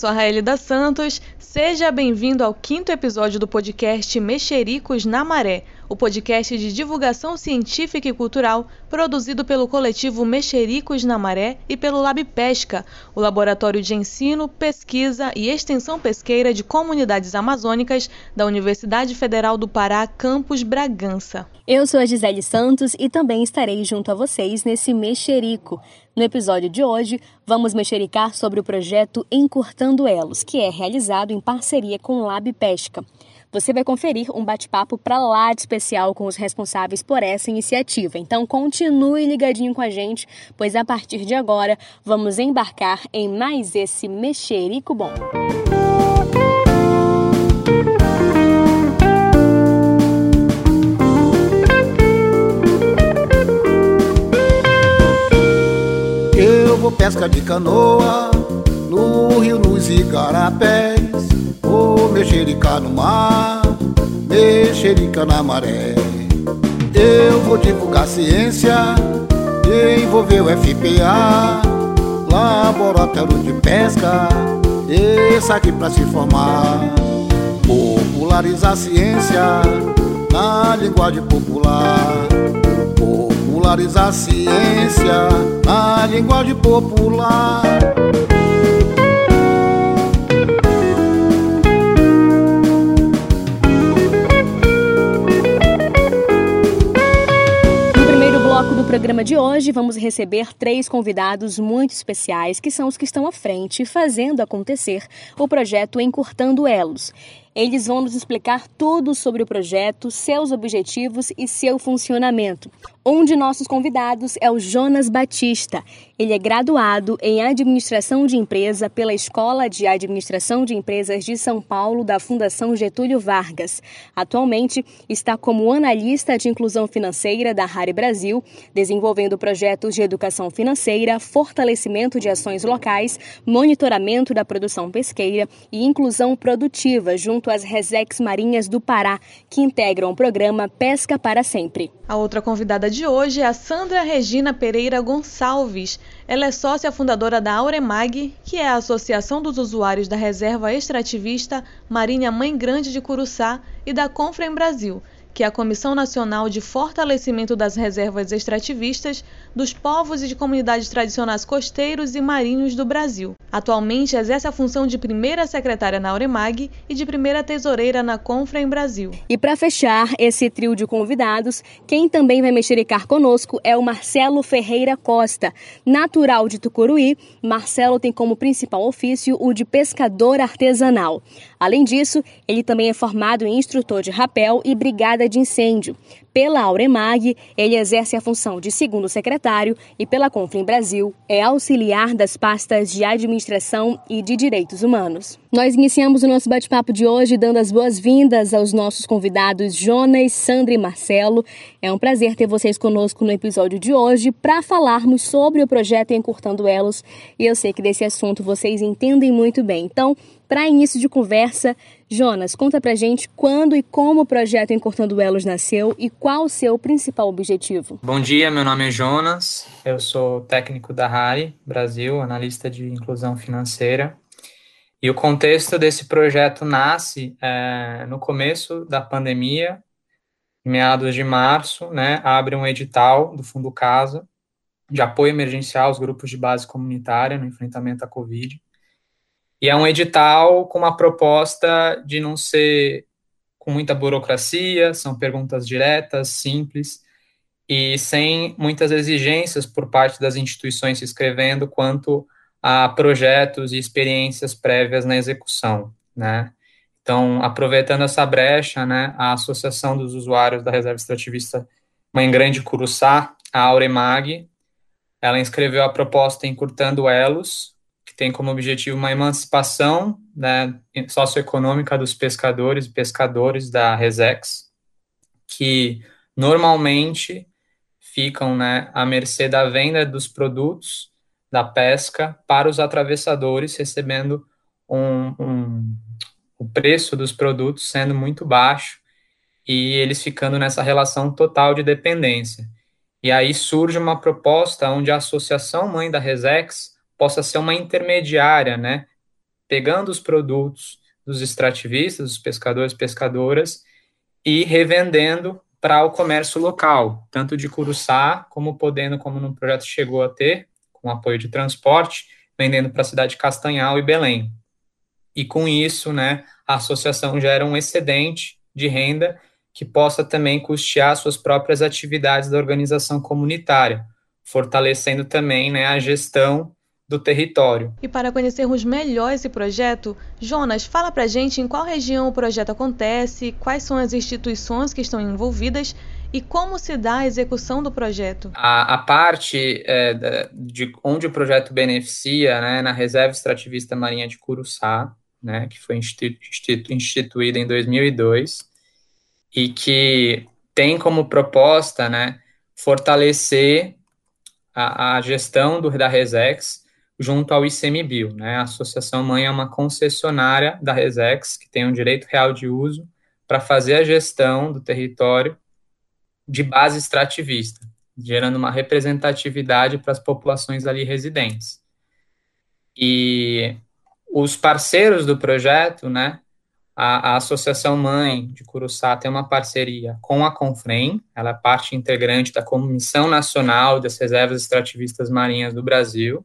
sou a Raelida Santos. Seja bem-vindo ao quinto episódio do podcast Mexericos na Maré, o podcast de divulgação científica e cultural produzido pelo coletivo Mexericos na Maré e pelo Lab Pesca, o laboratório de ensino, pesquisa e extensão pesqueira de comunidades amazônicas da Universidade Federal do Pará, campus Bragança. Eu sou a Gisele Santos e também estarei junto a vocês nesse Mexerico. No episódio de hoje, vamos mexericar sobre o projeto Encurtando Elos, que é realizado em parceria com o Lab Pesca. Você vai conferir um bate-papo para lá de especial com os responsáveis por essa iniciativa. Então continue ligadinho com a gente, pois a partir de agora vamos embarcar em mais esse mexerico bom. Eu vou pescar de canoa no rio, nos igarapés Vou mexericar no mar, mexerica na maré. Eu vou divulgar ciência, envolver o FPA, laboratório de pesca, esse aqui pra se formar. Popularizar ciência na linguagem popular. Popularizar ciência na linguagem popular. Programa de hoje, vamos receber três convidados muito especiais, que são os que estão à frente fazendo acontecer o projeto Encurtando Elos. Eles vão nos explicar tudo sobre o projeto, seus objetivos e seu funcionamento. Um de nossos convidados é o Jonas Batista. Ele é graduado em Administração de Empresa pela Escola de Administração de Empresas de São Paulo da Fundação Getúlio Vargas. Atualmente está como analista de inclusão financeira da Rare Brasil, desenvolvendo projetos de educação financeira, fortalecimento de ações locais, monitoramento da produção pesqueira e inclusão produtiva junto às Resex Marinhas do Pará, que integram o programa Pesca para Sempre. A outra convidada de hoje é a Sandra Regina Pereira Gonçalves. Ela é sócia fundadora da Auremag, que é a Associação dos Usuários da Reserva Extrativista Marinha Mãe Grande de Curuçá e da Confrem Brasil, que a Comissão Nacional de Fortalecimento das Reservas Extrativistas dos povos e de comunidades tradicionais costeiros e marinhos do Brasil. Atualmente exerce a função de primeira secretária na Auremag e de primeira tesoureira na Confra em Brasil. E para fechar esse trio de convidados, quem também vai mexericar conosco é o Marcelo Ferreira Costa. Natural de Tucuruí, Marcelo tem como principal ofício o de pescador artesanal. Além disso, ele também é formado em instrutor de rapel e brigada de incêndio. Pela Auremag, ele exerce a função de segundo secretário e pela Conflim Brasil é auxiliar das pastas de administração e de direitos humanos. Nós iniciamos o nosso bate-papo de hoje dando as boas-vindas aos nossos convidados Jonas, Sandra e Marcelo. É um prazer ter vocês conosco no episódio de hoje para falarmos sobre o projeto Encurtando Elos e eu sei que desse assunto vocês entendem muito bem. Então, para início de conversa, Jonas, conta pra gente quando e como o projeto Encurtando Elos nasceu e qual o seu principal objetivo. Bom dia, meu nome é Jonas, eu sou técnico da RARI Brasil, analista de inclusão financeira. E o contexto desse projeto nasce é, no começo da pandemia, em meados de março, né, abre um edital do Fundo Casa de apoio emergencial aos grupos de base comunitária no enfrentamento à Covid. E é um edital com uma proposta de não ser com muita burocracia, são perguntas diretas, simples e sem muitas exigências por parte das instituições se inscrevendo quanto a projetos e experiências prévias na execução, né? Então, aproveitando essa brecha, né, a Associação dos Usuários da Reserva Extrativista Mãe Grande Curuçá, a Auremag, ela inscreveu a proposta Encurtando Elos, tem como objetivo uma emancipação né, socioeconômica dos pescadores e pescadores da Resex, que normalmente ficam né, à mercê da venda dos produtos da pesca para os atravessadores, recebendo um, um, o preço dos produtos sendo muito baixo e eles ficando nessa relação total de dependência. E aí surge uma proposta onde a Associação Mãe da Resex possa ser uma intermediária, né, pegando os produtos dos extrativistas, dos pescadores pescadoras, e revendendo para o comércio local, tanto de Curuçá, como podendo, como no projeto chegou a ter, com apoio de transporte, vendendo para a cidade de Castanhal e Belém. E com isso, né, a associação gera um excedente de renda que possa também custear suas próprias atividades da organização comunitária, fortalecendo também né, a gestão do território. E para conhecermos melhor esse projeto, Jonas, fala para gente em qual região o projeto acontece, quais são as instituições que estão envolvidas e como se dá a execução do projeto? A, a parte é, de onde o projeto beneficia, né, na Reserva Extrativista Marinha de Curuçá, né, que foi institu institu instituída em 2002 e que tem como proposta, né, fortalecer a, a gestão do, da Resex junto ao ICMBio, né, a Associação Mãe é uma concessionária da Resex que tem um direito real de uso para fazer a gestão do território de base extrativista, gerando uma representatividade para as populações ali residentes. E os parceiros do projeto, né, a, a, Associação Mãe de Curuçá tem uma parceria com a Confrem, ela é parte integrante da Comissão Nacional das Reservas Extrativistas Marinhas do Brasil,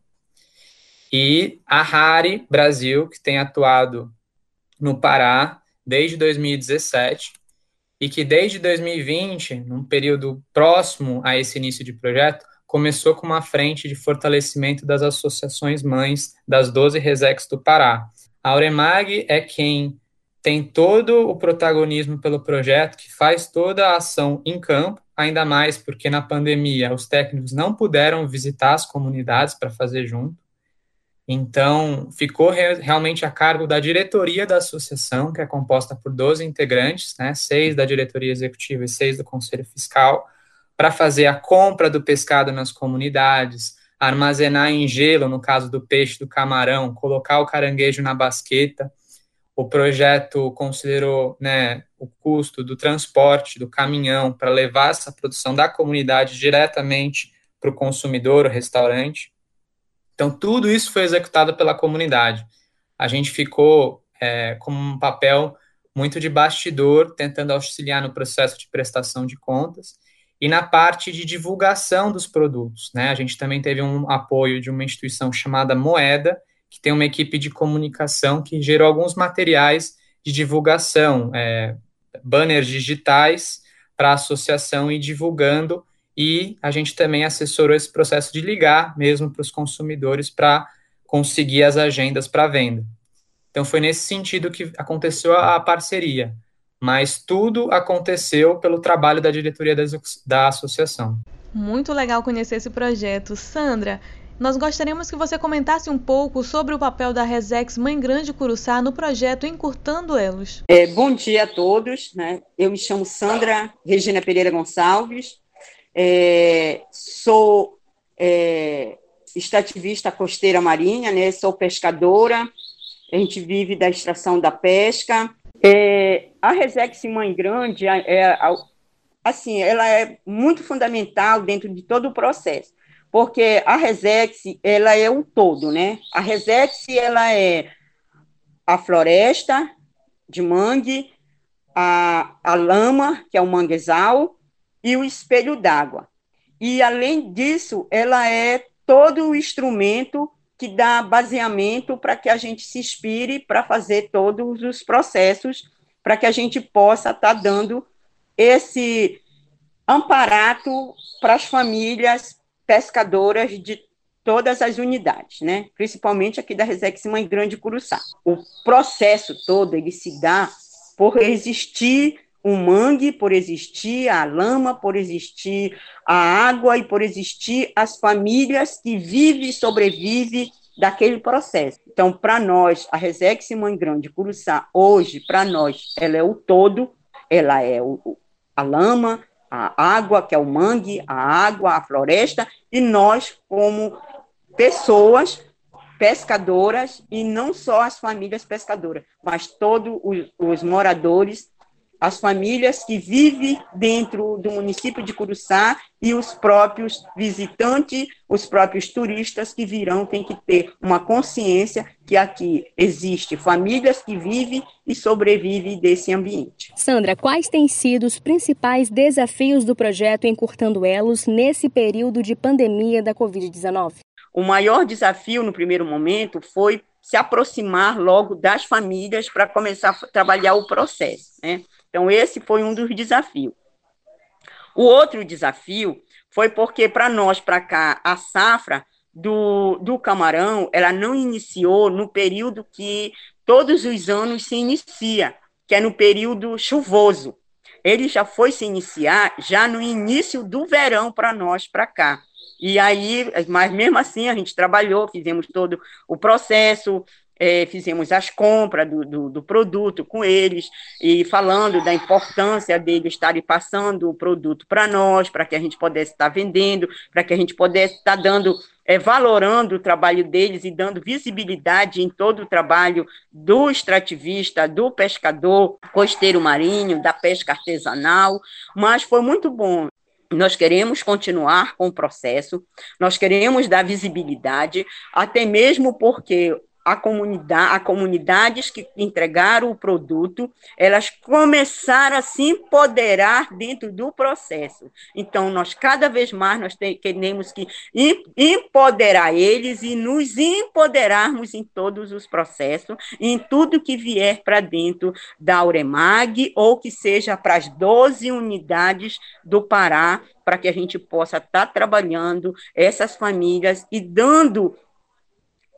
e a RARI Brasil, que tem atuado no Pará desde 2017, e que desde 2020, num período próximo a esse início de projeto, começou com uma frente de fortalecimento das associações mães das 12 Resex do Pará. A Auremag é quem tem todo o protagonismo pelo projeto, que faz toda a ação em campo, ainda mais porque na pandemia os técnicos não puderam visitar as comunidades para fazer junto. Então, ficou re realmente a cargo da diretoria da associação, que é composta por 12 integrantes, né, seis da diretoria executiva e seis do conselho fiscal, para fazer a compra do pescado nas comunidades, armazenar em gelo, no caso do peixe, do camarão, colocar o caranguejo na basqueta. O projeto considerou né, o custo do transporte do caminhão para levar essa produção da comunidade diretamente para o consumidor, o restaurante. Então, tudo isso foi executado pela comunidade. A gente ficou é, com um papel muito de bastidor, tentando auxiliar no processo de prestação de contas e na parte de divulgação dos produtos. Né? A gente também teve um apoio de uma instituição chamada Moeda, que tem uma equipe de comunicação que gerou alguns materiais de divulgação, é, banners digitais para a associação e divulgando e a gente também assessorou esse processo de ligar mesmo para os consumidores para conseguir as agendas para venda. Então foi nesse sentido que aconteceu a, parceria, mas tudo aconteceu pelo trabalho da diretoria da, da associação. Muito legal conhecer esse projeto. Sandra, nós gostaríamos que você comentasse um pouco sobre o papel da Resex Mãe Grande Curuçá no projeto Encurtando Elos. É, bom dia a todos. Né? Eu me chamo Sandra Regina Pereira Gonçalves, é, sou é, extrativista costeira marinha, né? Sou pescadora. A gente vive da extração da pesca. É, a Resex Mãe Grande é, assim, ela é muito fundamental dentro de todo o processo, porque a Resex ela é o todo, né? A Resex ela é a floresta de mangue, a, a lama, que é o manguezal, e o espelho d'água. E, além disso, ela é todo o instrumento que dá baseamento para que a gente se inspire para fazer todos os processos, para que a gente possa estar tá dando esse amparato para as famílias pescadoras de todas as unidades, né? principalmente aqui da Resex Mãe Grande Curuçá. O processo todo ele se dá por existir o mangue por existir, a lama por existir, a água e por existir as famílias que vivem e sobrevivem daquele processo. Então, para nós, a Resex Mãe Grande Curuçá, hoje, para nós, ela é o todo, ela é o, a lama, a água, que é o mangue, a água, a floresta, e nós, como pessoas pescadoras, e não só as famílias pescadoras, mas todos os, os moradores as famílias que vivem dentro do município de Curuçá e os próprios visitantes, os próprios turistas que virão têm que ter uma consciência que aqui existe famílias que vivem e sobrevivem desse ambiente. Sandra, quais têm sido os principais desafios do projeto Encurtando Elos nesse período de pandemia da Covid-19? O maior desafio no primeiro momento foi se aproximar logo das famílias para começar a trabalhar o processo. Né? Então, esse foi um dos desafios. O outro desafio foi porque, para nós, para cá, a safra do, do camarão, ela não iniciou no período que todos os anos se inicia, que é no período chuvoso. Ele já foi se iniciar já no início do verão para nós, para cá. E aí, mas mesmo assim, a gente trabalhou, fizemos todo o processo, é, fizemos as compras do, do, do, produto com eles e falando da importância deles estarem passando o produto para nós, para que a gente pudesse estar vendendo, para que a gente pudesse estar dando, é, valorando o trabalho deles e dando visibilidade em todo o trabalho do extrativista, do pescador costeiro marinho, da pesca artesanal, mas foi muito bom. Nós queremos continuar com o processo, nós queremos dar visibilidade, até mesmo porque a comunidade, a comunidades que entregaram o produto, elas começaram a se empoderar dentro do processo. Então, nós cada vez mais nós temos que empoderar eles e nos empoderarmos em todos os processos, em tudo que vier para dentro da Auremag ou que seja para as 12 unidades do Pará, para que a gente possa estar tá trabalhando essas famílias e dando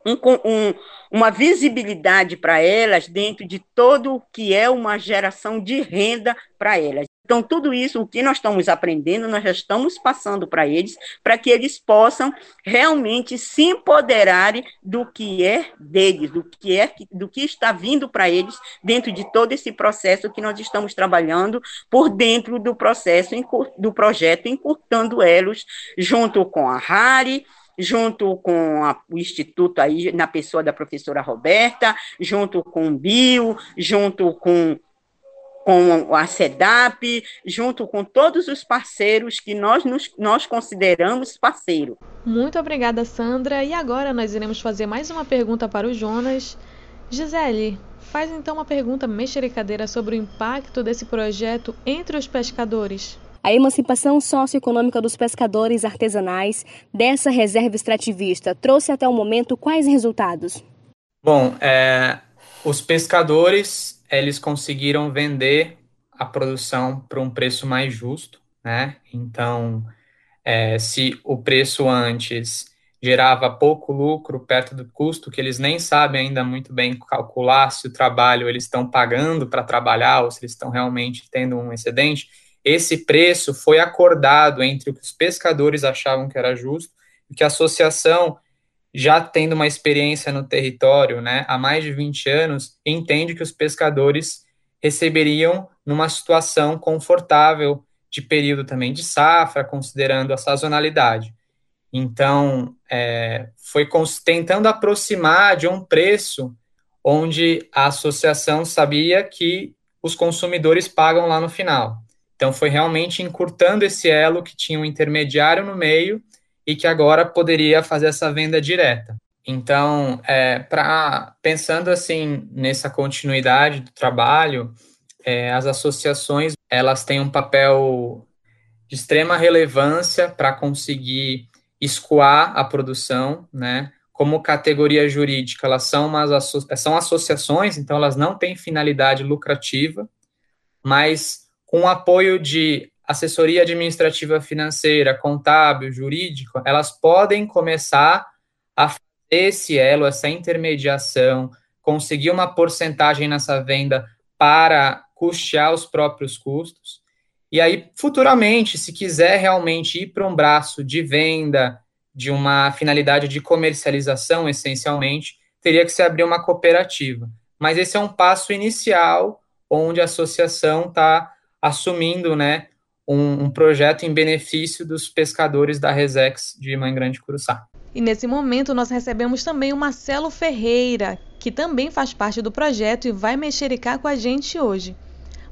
um, um, uma visibilidade para elas dentro de todo o que é uma geração de renda para elas. Então, tudo isso, o que nós estamos aprendendo, nós já estamos passando para eles, para que eles possam realmente se empoderarem do que é deles, do que é do que está vindo para eles dentro de todo esse processo que nós estamos trabalhando por dentro do processo do projeto encurtando elos junto com a Rari, junto com a, o Instituto aí, na pessoa da professora Roberta, junto com o Bio, junto com, com a SEDAP, junto com todos os parceiros que nós, nos, nós consideramos parceiro. Muito obrigada, Sandra. E agora nós iremos fazer mais uma pergunta para o Jonas. Gisele, faz então uma pergunta mexericadeira sobre o impacto desse projeto entre os pescadores. A emancipação socioeconômica dos pescadores artesanais dessa reserva extrativista trouxe até o momento quais resultados? Bom, é, os pescadores eles conseguiram vender a produção para um preço mais justo, né? Então, é, se o preço antes gerava pouco lucro perto do custo, que eles nem sabem ainda muito bem calcular se o trabalho eles estão pagando para trabalhar ou se eles estão realmente tendo um excedente, esse preço foi acordado entre o que os pescadores achavam que era justo e que a associação, já tendo uma experiência no território né, há mais de 20 anos, entende que os pescadores receberiam numa situação confortável de período também de safra, considerando a sazonalidade. Então, é, foi tentando aproximar de um preço onde a associação sabia que os consumidores pagam lá no final. Então, foi realmente encurtando esse elo que tinha um intermediário no meio e que agora poderia fazer essa venda direta. Então, é, pra, pensando assim nessa continuidade do trabalho, é, as associações elas têm um papel de extrema relevância para conseguir escoar a produção, né? Como categoria jurídica, elas são, umas asso são associações, então elas não têm finalidade lucrativa, mas com o apoio de assessoria administrativa financeira, contábil, jurídico, elas podem começar a fazer esse elo, essa intermediação, conseguir uma porcentagem nessa venda para custear os próprios custos. E aí, futuramente, se quiser realmente ir para um braço de venda, de uma finalidade de comercialização, essencialmente, teria que se abrir uma cooperativa. Mas esse é um passo inicial onde a associação está assumindo né, um, um, projeto em benefício dos pescadores da Resex de Mãe Grande Curuçá. E nesse momento nós recebemos também o Marcelo Ferreira, que também faz parte do projeto e vai mexericar com a gente hoje.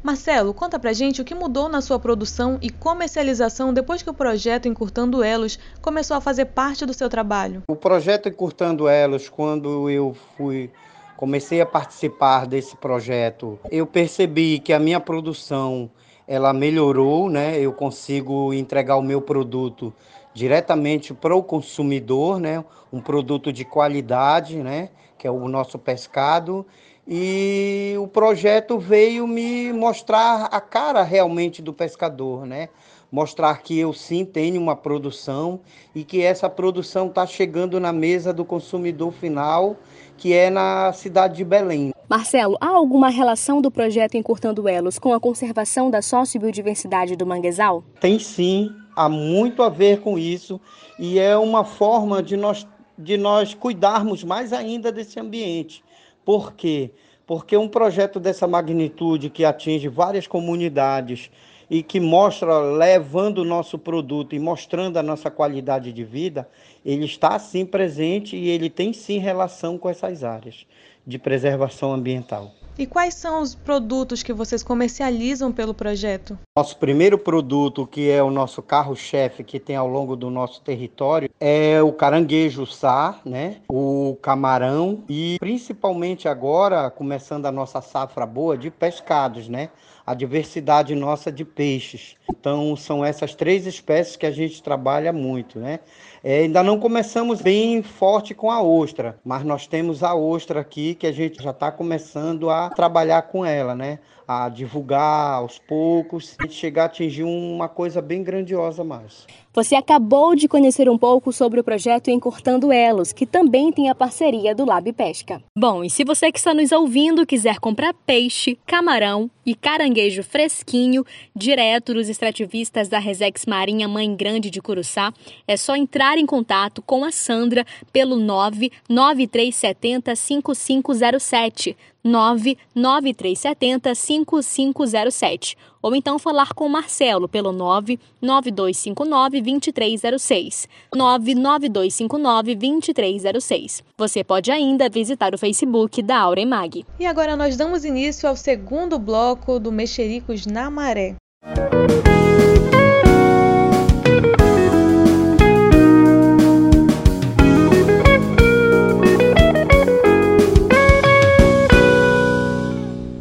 Marcelo, conta pra gente o que mudou na sua produção e comercialização depois que o projeto Encurtando Elos começou a fazer parte do seu trabalho. O projeto Encurtando Elos, quando eu fui comecei a participar desse projeto, eu percebi que a minha produção ela melhorou, né? Eu consigo entregar o meu produto diretamente para o consumidor, né? Um produto de qualidade, né? Que é o nosso pescado e o projeto veio me mostrar a cara realmente do pescador, né? Mostrar que eu sim tenho uma produção e que essa produção está chegando na mesa do consumidor final, que é na cidade de Belém. Marcelo, há alguma relação do projeto Encurtando Elos com a conservação da sociobiodiversidade do manguezal? Tem sim, há muito a ver com isso e é uma forma de nós, de nós cuidarmos mais ainda desse ambiente por quê? Porque um projeto dessa magnitude que atinge várias comunidades e que mostra levando o nosso produto e mostrando a nossa qualidade de vida, ele está sim presente e ele tem sim relação com essas áreas de preservação ambiental. E quais são os produtos que vocês comercializam pelo projeto? Nosso primeiro produto, que é o nosso carro-chefe que tem ao longo do nosso território, é o caranguejo sá, né? O camarão e principalmente agora começando a nossa safra boa de pescados, né? A diversidade nossa de peixes. Então são essas três espécies que a gente trabalha muito, né? É, ainda não começamos bem forte com a ostra, mas nós temos a ostra aqui que a gente já está começando a trabalhar com ela, né? A divulgar aos poucos, gente chegar a atingir uma coisa bem grandiosa mais. Você acabou de conhecer um pouco sobre o projeto Encurtando Elos, que também tem a parceria do Lab Pesca. Bom, e se você que está nos ouvindo quiser comprar peixe, camarão e caranguejo fresquinho, direto dos extrativistas da Resex Marinha Mãe Grande de Curuçá, é só entrar em contato com a Sandra pelo 99370 5507. 99370 5507 ou então falar com o Marcelo pelo 99259 2306. 99259 2306. Você pode ainda visitar o Facebook da Auremag. E agora nós damos início ao segundo bloco do Mexericos na Maré.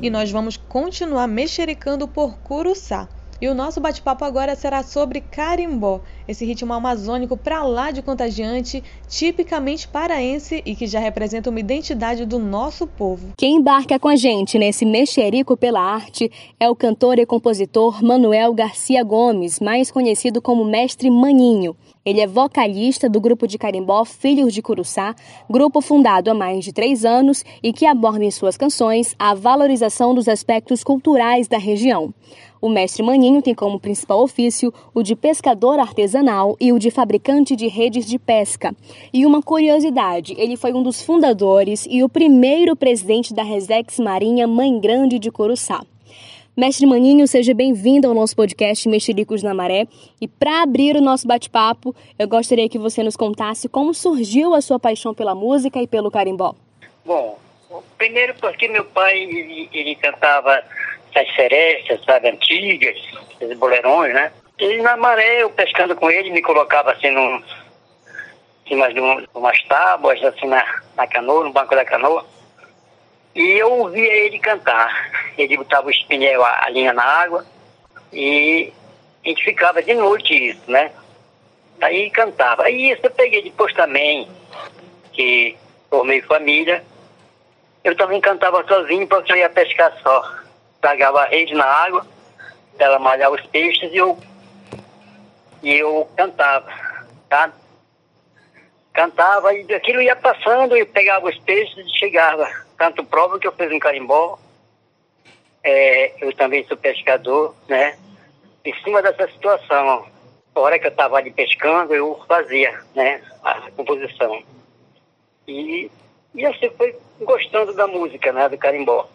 E nós vamos continuar mexericando por Curuçá. E o nosso bate-papo agora será sobre carimbó, esse ritmo amazônico para lá de contagiante, tipicamente paraense e que já representa uma identidade do nosso povo. Quem embarca com a gente nesse mexerico pela arte é o cantor e compositor Manuel Garcia Gomes, mais conhecido como Mestre Maninho. Ele é vocalista do grupo de carimbó Filhos de Curuçá, grupo fundado há mais de três anos e que aborda em suas canções a valorização dos aspectos culturais da região. O mestre Maninho tem como principal ofício o de pescador artesanal e o de fabricante de redes de pesca. E uma curiosidade, ele foi um dos fundadores e o primeiro presidente da Resex Marinha Mãe Grande de Curuçá. Mestre Maninho, seja bem-vindo ao nosso podcast Mexericos na Maré. E para abrir o nosso bate-papo, eu gostaria que você nos contasse como surgiu a sua paixão pela música e pelo carimbó. Bom, primeiro porque meu pai ele, ele cantava essas serestas, sabe, antigas, esses boleirões, né? E na maré, eu pescando com ele, me colocava assim num, em cima de umas tábuas, assim na, na canoa, no banco da canoa. E eu ouvia ele cantar. Ele botava o espinhel, a, linha na água, e a gente ficava de noite isso, né? Aí cantava. Aí isso eu peguei depois também, que formei família. Eu também cantava sozinho porque eu ia pescar só. Pegava a rede na água, ela malhar os peixes e eu, e eu cantava, tá? Cantava e aquilo ia passando, e pegava os peixes e chegava tanto prova que eu fiz um carimbó, é, eu também sou pescador, né? Em cima dessa situação, a hora que eu estava ali pescando, eu fazia, né, a composição. E, e assim foi gostando da música, né, do carimbó.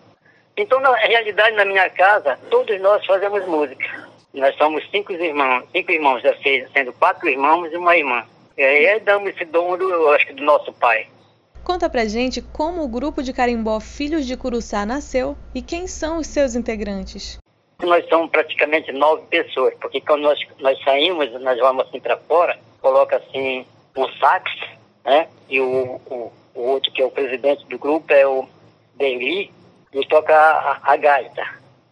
Então, na realidade, na minha casa, todos nós fazemos música. Nós somos cinco irmãos, cinco irmãos, sendo quatro irmãos e uma irmã. E aí damos esse dom, do, eu acho que do nosso pai. Conta pra gente como o grupo de carimbó Filhos de Curuçá nasceu e quem são os seus integrantes. Nós somos praticamente nove pessoas, porque quando nós, nós saímos, nós vamos assim para fora, coloca assim um sax, né? E o, o, o, outro que é o presidente do grupo é o Deli, ele toca a, a, gaita,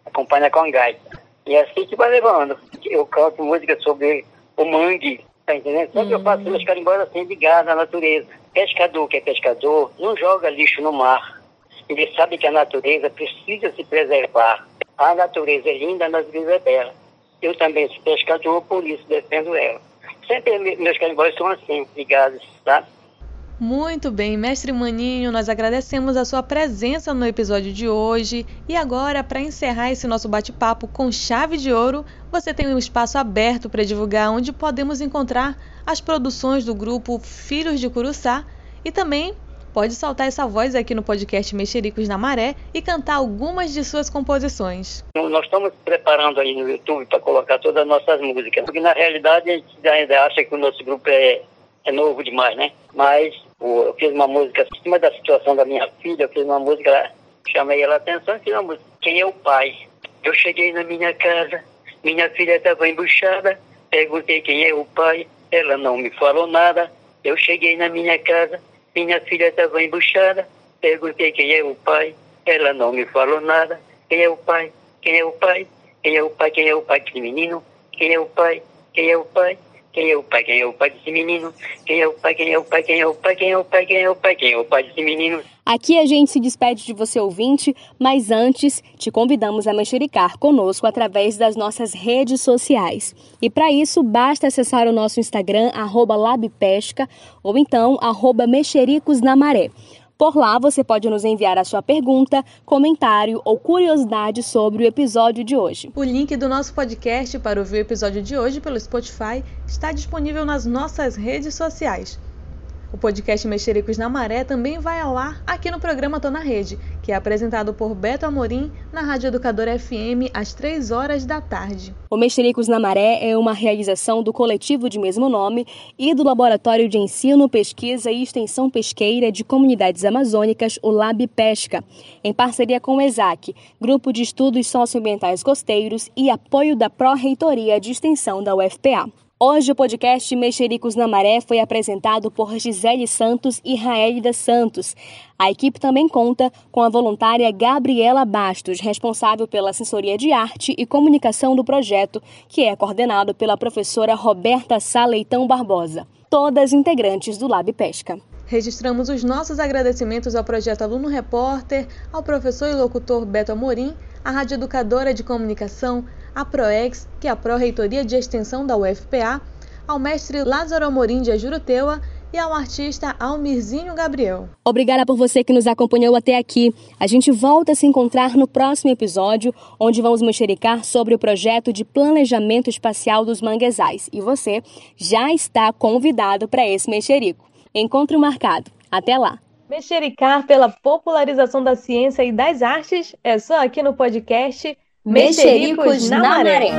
acompanha com a gaita. E é assim que vai levando. Eu canto música sobre o mangue, tá entendendo? Sempre eu faço meus carimbós assim, ligados à natureza. Pescador que é pescador, não joga lixo no mar. Ele sabe que a natureza precisa se preservar. A natureza é linda, a natureza é bela. Eu também sou pescador, por isso defendo ela. Sempre meus carimbós são assim, ligados, tá? Muito bem, mestre Maninho, nós agradecemos a sua presença no episódio de hoje. E agora, para encerrar esse nosso bate-papo com chave de ouro, você tem um espaço aberto para divulgar onde podemos encontrar as produções do grupo Filhos de Curuçá e também pode soltar essa voz aqui no podcast Mexericos na Maré e cantar algumas de suas composições. Nós estamos preparando aí no YouTube para colocar todas as nossas músicas, porque na realidade a gente ainda acha que o nosso grupo é, é novo demais, né? Mas eu fiz uma música em cima da situação da minha filha, eu fiz uma música, chamei ela a atenção e fiz uma música. Quem é o pai? Eu cheguei na minha casa, minha filha estava embuchada, perguntei quem é o pai, ela não me falou nada. Eu cheguei na minha casa, minha filha estava embuchada, perguntei quem é o pai, ela não me falou nada. Quem é o pai? Quem é o pai? Quem é o pai? Quem é o pai desse menino? Quem é o pai? Quem é o pai? Quem é o pai? Quem é o pai desse menino? Quem é o pai? Quem é o pai? Quem é o pai? Quem é o pai? Quem é o pai? Quem é o pai desse menino? Aqui a gente se despede de você ouvinte, mas antes te convidamos a mexericar conosco através das nossas redes sociais. E para isso basta acessar o nosso Instagram @labpesca ou então @mexericos na maré. Por lá você pode nos enviar a sua pergunta, comentário ou curiosidade sobre o episódio de hoje. O link do nosso podcast para ouvir o episódio de hoje pelo Spotify está disponível nas nossas redes sociais. O podcast Mexericos na Maré também vai ao ar aqui no programa Tô na Rede, que é apresentado por Beto Amorim na Rádio Educadora FM às 3 horas da tarde. O Mexericos na Maré é uma realização do coletivo de mesmo nome e do Laboratório de Ensino, Pesquisa e Extensão Pesqueira de Comunidades Amazônicas, o Lab Pesca, em parceria com o ESAC, Grupo de Estudos Socioambientais Costeiros e apoio da Pró-Reitoria de Extensão da UFPA. Hoje o podcast Mexericos na Maré foi apresentado por Gisele Santos e Raélida Santos. A equipe também conta com a voluntária Gabriela Bastos, responsável pela assessoria de arte e comunicação do projeto, que é coordenado pela professora Roberta Saleitão Barbosa, todas integrantes do Lab Pesca. Registramos os nossos agradecimentos ao projeto Aluno Repórter, ao professor e locutor Beto Amorim, à Rádio Educadora de Comunicação, à PROEX, que é a Pró-Reitoria de Extensão da UFPA, ao mestre Lázaro Amorim de Ajuruteua e ao artista Almirzinho Gabriel. Obrigada por você que nos acompanhou até aqui. A gente volta a se encontrar no próximo episódio, onde vamos mexericar sobre o projeto de planejamento espacial dos manguezais. E você já está convidado para esse mexerico. Encontro marcado. Até lá! Mexericar pela popularização da ciência e das artes é só aqui no podcast Mexericos, na, maré.